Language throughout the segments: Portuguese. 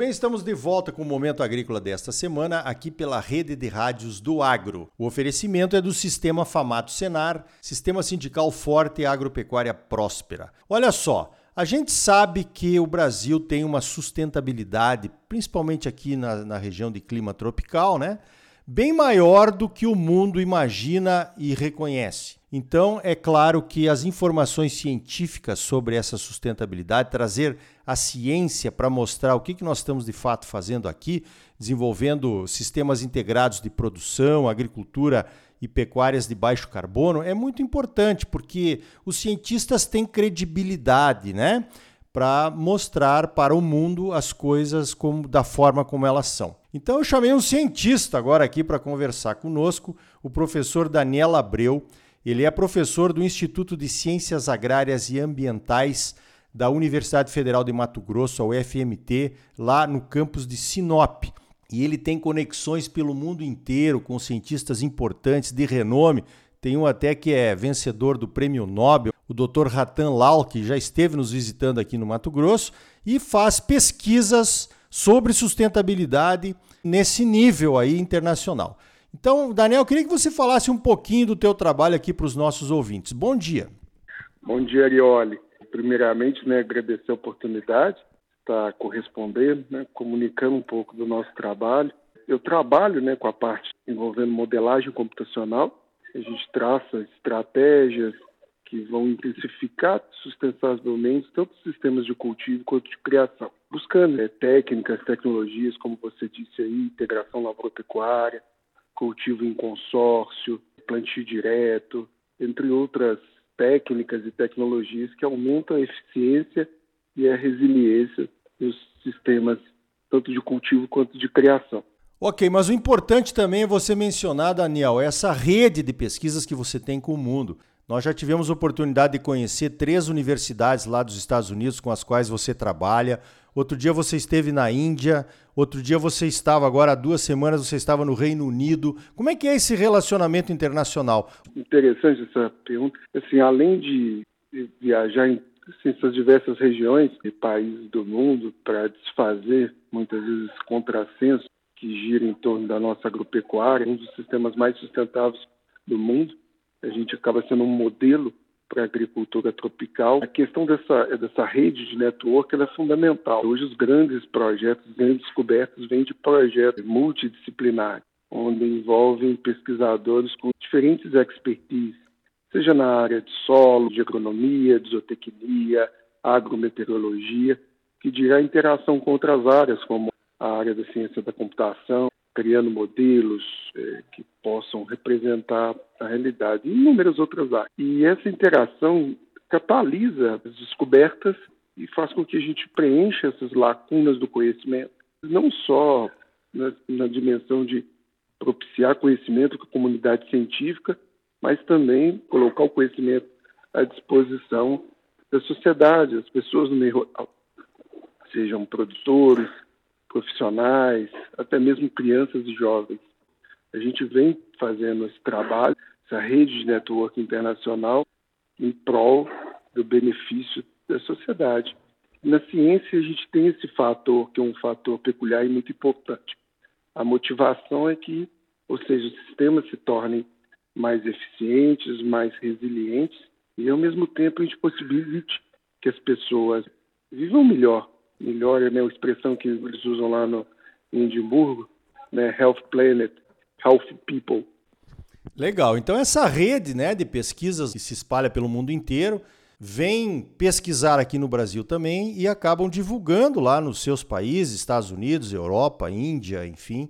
bem, estamos de volta com o Momento Agrícola desta semana, aqui pela rede de rádios do Agro. O oferecimento é do Sistema Famato Senar, Sistema Sindical Forte e Agropecuária Próspera. Olha só, a gente sabe que o Brasil tem uma sustentabilidade, principalmente aqui na, na região de clima tropical, né? Bem maior do que o mundo imagina e reconhece. Então, é claro que as informações científicas sobre essa sustentabilidade, trazer a ciência para mostrar o que, que nós estamos de fato fazendo aqui, desenvolvendo sistemas integrados de produção, agricultura e pecuárias de baixo carbono, é muito importante, porque os cientistas têm credibilidade, né? Para mostrar para o mundo as coisas como, da forma como elas são. Então eu chamei um cientista agora aqui para conversar conosco, o professor Daniel Abreu. Ele é professor do Instituto de Ciências Agrárias e Ambientais da Universidade Federal de Mato Grosso, a UFMT, lá no campus de Sinop. E ele tem conexões pelo mundo inteiro com cientistas importantes de renome. Tem um até que é vencedor do Prêmio Nobel, o Dr. Ratan Lal, que já esteve nos visitando aqui no Mato Grosso e faz pesquisas sobre sustentabilidade nesse nível aí internacional. Então, Daniel, eu queria que você falasse um pouquinho do teu trabalho aqui para os nossos ouvintes. Bom dia. Bom dia, Arioli. Primeiramente, né, agradecer a oportunidade de estar correspondendo, né, comunicando um pouco do nosso trabalho. Eu trabalho né, com a parte envolvendo modelagem computacional. A gente traça estratégias que vão intensificar sustentavelmente tanto os sistemas de cultivo quanto de criação, buscando né, técnicas, tecnologias, como você disse aí, integração lavoura-pecuária, cultivo em consórcio, plantio direto, entre outras técnicas e tecnologias que aumentam a eficiência e a resiliência dos sistemas, tanto de cultivo quanto de criação. Ok, mas o importante também é você mencionar, Daniel, essa rede de pesquisas que você tem com o mundo. Nós já tivemos oportunidade de conhecer três universidades lá dos Estados Unidos com as quais você trabalha. Outro dia você esteve na Índia, outro dia você estava, agora há duas semanas, você estava no Reino Unido. Como é que é esse relacionamento internacional? Interessante essa pergunta. Assim, além de viajar em assim, essas diversas regiões e países do mundo para desfazer, muitas vezes, contrassensos que giram em torno da nossa agropecuária, um dos sistemas mais sustentáveis do mundo, a gente acaba sendo um modelo para a agricultura tropical. A questão dessa, dessa rede de network é fundamental. Hoje os grandes projetos, grandes descobertas vêm de projetos multidisciplinares, onde envolvem pesquisadores com diferentes expertises, seja na área de solo, de agronomia, de zootecnia, agrometeorologia, que dirá interação com outras áreas, como a área da ciência da computação, criando modelos é, que possam representar a realidade e inúmeras outras áreas. E essa interação catalisa as descobertas e faz com que a gente preencha essas lacunas do conhecimento, não só na, na dimensão de propiciar conhecimento com a comunidade científica, mas também colocar o conhecimento à disposição da sociedade, as pessoas no meio rural, sejam produtores, profissionais, até mesmo crianças e jovens. A gente vem fazendo esse trabalho, essa rede de network internacional, em prol do benefício da sociedade. Na ciência, a gente tem esse fator, que é um fator peculiar e muito importante. A motivação é que, ou seja, os sistemas se tornem mais eficientes, mais resilientes, e ao mesmo tempo a gente possibilite que as pessoas vivam melhor, melhor é né, a expressão que eles usam lá no, em Edimburgo, né, Health Planet, Health People. Legal. Então essa rede né, de pesquisas que se espalha pelo mundo inteiro vem pesquisar aqui no Brasil também e acabam divulgando lá nos seus países, Estados Unidos, Europa, Índia, enfim.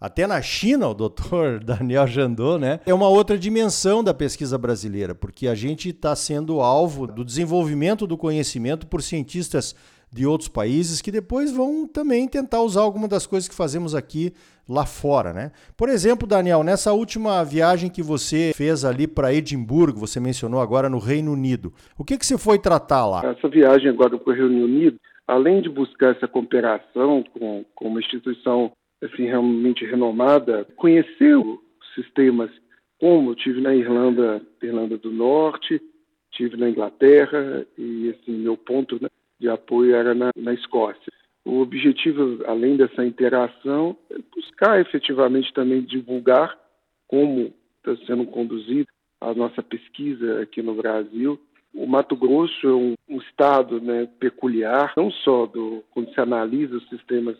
Até na China, o doutor Daniel Jandô, né? É uma outra dimensão da pesquisa brasileira, porque a gente está sendo alvo do desenvolvimento do conhecimento por cientistas de outros países que depois vão também tentar usar alguma das coisas que fazemos aqui lá fora, né? Por exemplo, Daniel, nessa última viagem que você fez ali para Edimburgo, você mencionou agora no Reino Unido, o que, que você foi tratar lá? Essa viagem agora para o Reino Unido, além de buscar essa cooperação com, com uma instituição assim realmente renomada, conhecer os sistemas como tive na Irlanda, Irlanda do Norte, tive na Inglaterra e assim meu ponto né, de apoio era na, na Escócia. O objetivo, além dessa interação, é buscar efetivamente também divulgar como está sendo conduzida a nossa pesquisa aqui no Brasil. O Mato Grosso é um, um estado né, peculiar, não só do, quando se analisa os sistemas,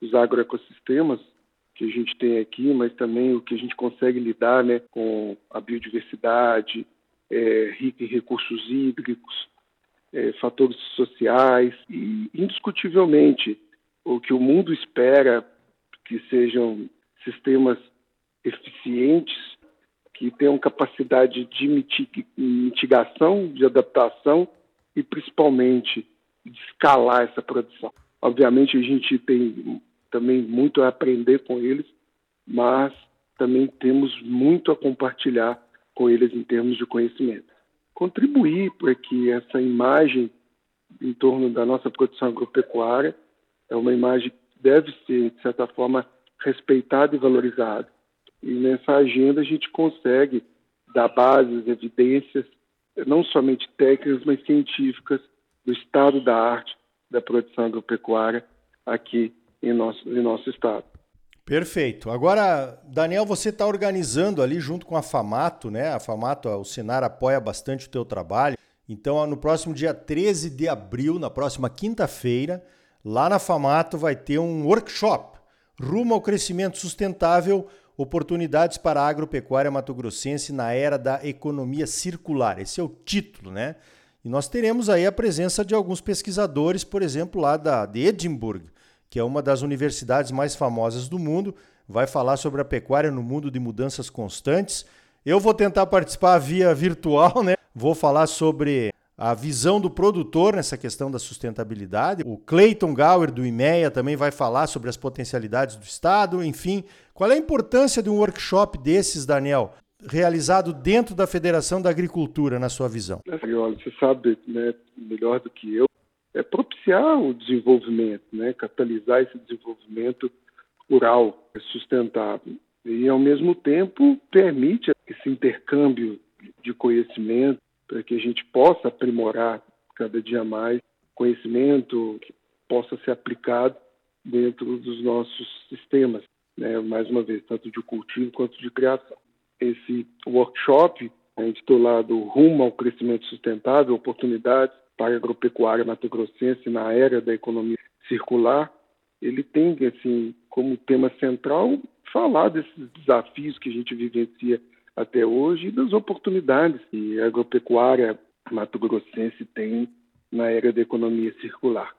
os agroecossistemas que a gente tem aqui, mas também o que a gente consegue lidar né, com a biodiversidade, é, rica em recursos hídricos, é, fatores sociais e, indiscutivelmente, o que o mundo espera que sejam sistemas eficientes, que tenham capacidade de mitigação, de adaptação e, principalmente, de escalar essa produção. Obviamente, a gente tem também muito a aprender com eles, mas também temos muito a compartilhar com eles em termos de conhecimento contribuir para que essa imagem em torno da nossa produção agropecuária é uma imagem que deve ser, de certa forma, respeitada e valorizada. E nessa agenda a gente consegue dar bases, evidências, não somente técnicas, mas científicas, do estado da arte da produção agropecuária aqui em nosso, em nosso estado. Perfeito. Agora, Daniel, você está organizando ali junto com a Famato, né? A Famato, o Senar apoia bastante o teu trabalho. Então, no próximo dia 13 de abril, na próxima quinta-feira, lá na Famato vai ter um workshop rumo ao crescimento sustentável, oportunidades para a agropecuária mato-grossense na era da economia circular. Esse é o título, né? E nós teremos aí a presença de alguns pesquisadores, por exemplo, lá da, de Edimburgo, que é uma das universidades mais famosas do mundo, vai falar sobre a pecuária no mundo de mudanças constantes. Eu vou tentar participar via virtual, né? Vou falar sobre a visão do produtor nessa questão da sustentabilidade. O Clayton Gower do IMEA também vai falar sobre as potencialidades do Estado, enfim. Qual é a importância de um workshop desses, Daniel, realizado dentro da Federação da Agricultura, na sua visão? Você sabe né, melhor do que eu é, propiciar o desenvolvimento, né, catalisar esse desenvolvimento rural sustentável. E, ao mesmo tempo, permite esse intercâmbio de conhecimento para que a gente possa aprimorar cada dia mais conhecimento que possa ser aplicado dentro dos nossos sistemas, né? mais uma vez, tanto de cultivo quanto de criação. Esse workshop, intitulado Rumo ao Crescimento Sustentável, Oportunidades para a agropecuária mato-grossense na era da economia circular, ele tem assim como tema central falar desses desafios que a gente vivencia até hoje e das oportunidades que a agropecuária mato-grossense tem na era da economia circular.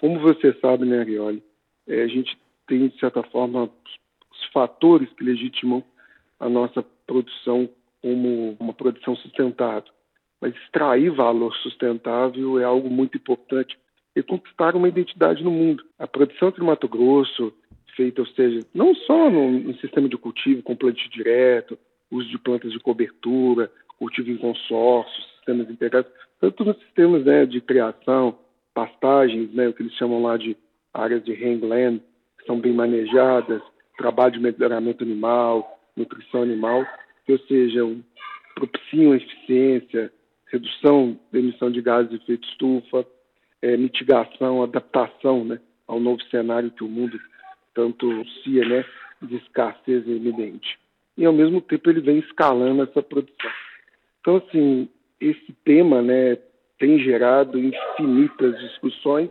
Como você sabe, né, Arioli, é, a gente tem, de certa forma, os fatores que legitimam a nossa produção como uma produção sustentável mas extrair valor sustentável é algo muito importante e conquistar uma identidade no mundo. A produção de Mato Grosso, feita, ou seja, não só no, no sistema de cultivo com plantio direto, uso de plantas de cobertura, cultivo em consórcio, sistemas integrados, tanto nos sistemas né, de criação, pastagens, né, o que eles chamam lá de áreas de hangland, que são bem manejadas, trabalho de melhoramento animal, nutrição animal, ou seja, propiciam eficiência, redução da emissão de gases de efeito estufa, é, mitigação, adaptação né, ao novo cenário que o mundo tanto cia né, de escassez eminente. E, ao mesmo tempo, ele vem escalando essa produção. Então, assim, esse tema né, tem gerado infinitas discussões,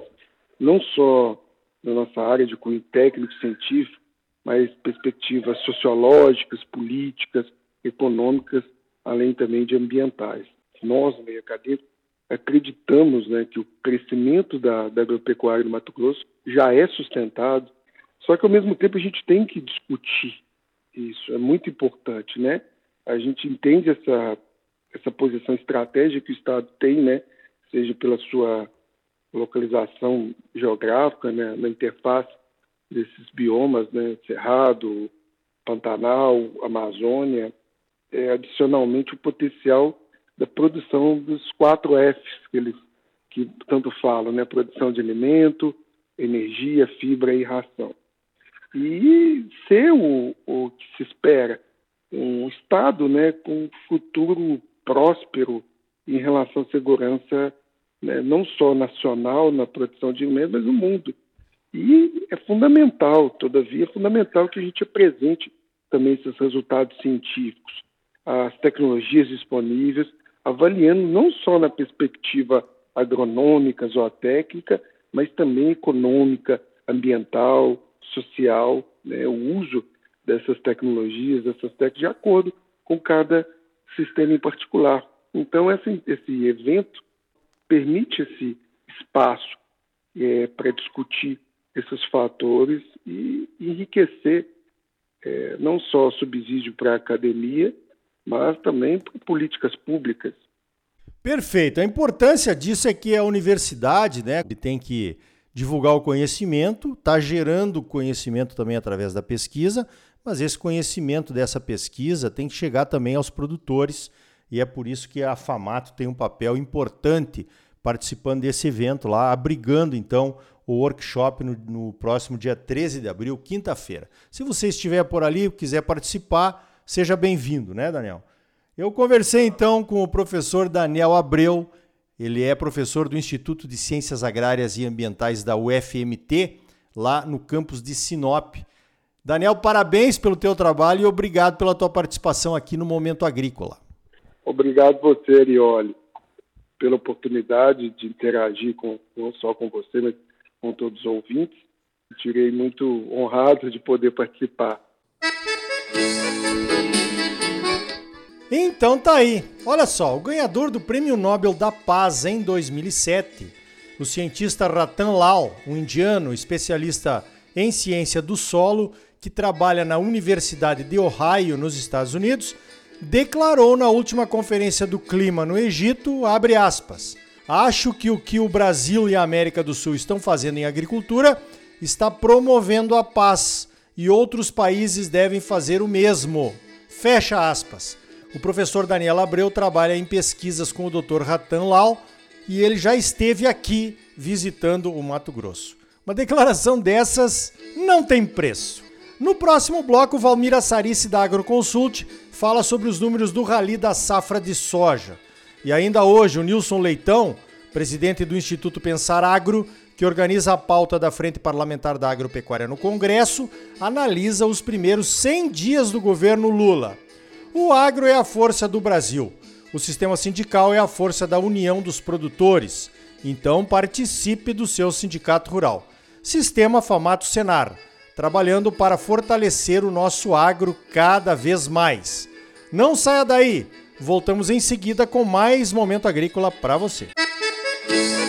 não só na nossa área de cunho técnico científico, mas perspectivas sociológicas, políticas, econômicas, além também de ambientais nós, meio acadêmico, acreditamos né, que o crescimento da, da agropecuária no Mato Grosso já é sustentado, só que ao mesmo tempo a gente tem que discutir isso, é muito importante, né? A gente entende essa, essa posição estratégica que o Estado tem, né? Seja pela sua localização geográfica, né? na interface desses biomas, né? Cerrado, Pantanal, Amazônia, é, adicionalmente o potencial da produção dos quatro Fs que eles que tanto falam, né? Produção de alimento, energia, fibra e ração. E ser o, o que se espera, um Estado né, com um futuro próspero em relação à segurança, né, não só nacional na produção de alimentos, mas no mundo. E é fundamental, todavia, é fundamental que a gente apresente também esses resultados científicos, as tecnologias disponíveis, avaliando não só na perspectiva agronômica, zootécnica, mas também econômica, ambiental, social, né, o uso dessas tecnologias, dessas técnicas, de acordo com cada sistema em particular. Então, esse, esse evento permite esse espaço é, para discutir esses fatores e enriquecer é, não só subsídio para a academia, mas também para políticas públicas. Perfeito. A importância disso é que a universidade né, tem que divulgar o conhecimento, está gerando conhecimento também através da pesquisa, mas esse conhecimento dessa pesquisa tem que chegar também aos produtores e é por isso que a FAMATO tem um papel importante participando desse evento lá, abrigando então o workshop no, no próximo dia 13 de abril, quinta-feira. Se você estiver por ali e quiser participar, seja bem-vindo, né, Daniel? Eu conversei então com o professor Daniel Abreu, ele é professor do Instituto de Ciências Agrárias e Ambientais da UFMT, lá no campus de Sinop. Daniel, parabéns pelo teu trabalho e obrigado pela tua participação aqui no Momento Agrícola. Obrigado você, Arioli, pela oportunidade de interagir com, não só com você, mas com todos os ouvintes. Tirei muito honrado de poder participar. Então tá aí. Olha só, o ganhador do Prêmio Nobel da Paz em 2007, o cientista Ratan Lal, um indiano especialista em ciência do solo que trabalha na Universidade de Ohio, nos Estados Unidos, declarou na última conferência do clima no Egito, abre aspas, acho que o que o Brasil e a América do Sul estão fazendo em agricultura está promovendo a paz e outros países devem fazer o mesmo. Fecha aspas. O professor Daniel Abreu trabalha em pesquisas com o Dr. Ratan Lau e ele já esteve aqui visitando o Mato Grosso. Uma declaração dessas não tem preço. No próximo bloco, Valmira Sarice da Agroconsult fala sobre os números do rally da safra de soja. E ainda hoje, o Nilson Leitão, presidente do Instituto Pensar Agro, que organiza a pauta da Frente Parlamentar da Agropecuária no Congresso, analisa os primeiros 100 dias do governo Lula. O agro é a força do Brasil. O sistema sindical é a força da união dos produtores. Então participe do seu sindicato rural. Sistema Famato Senar, trabalhando para fortalecer o nosso agro cada vez mais. Não saia daí. Voltamos em seguida com mais momento agrícola para você. Música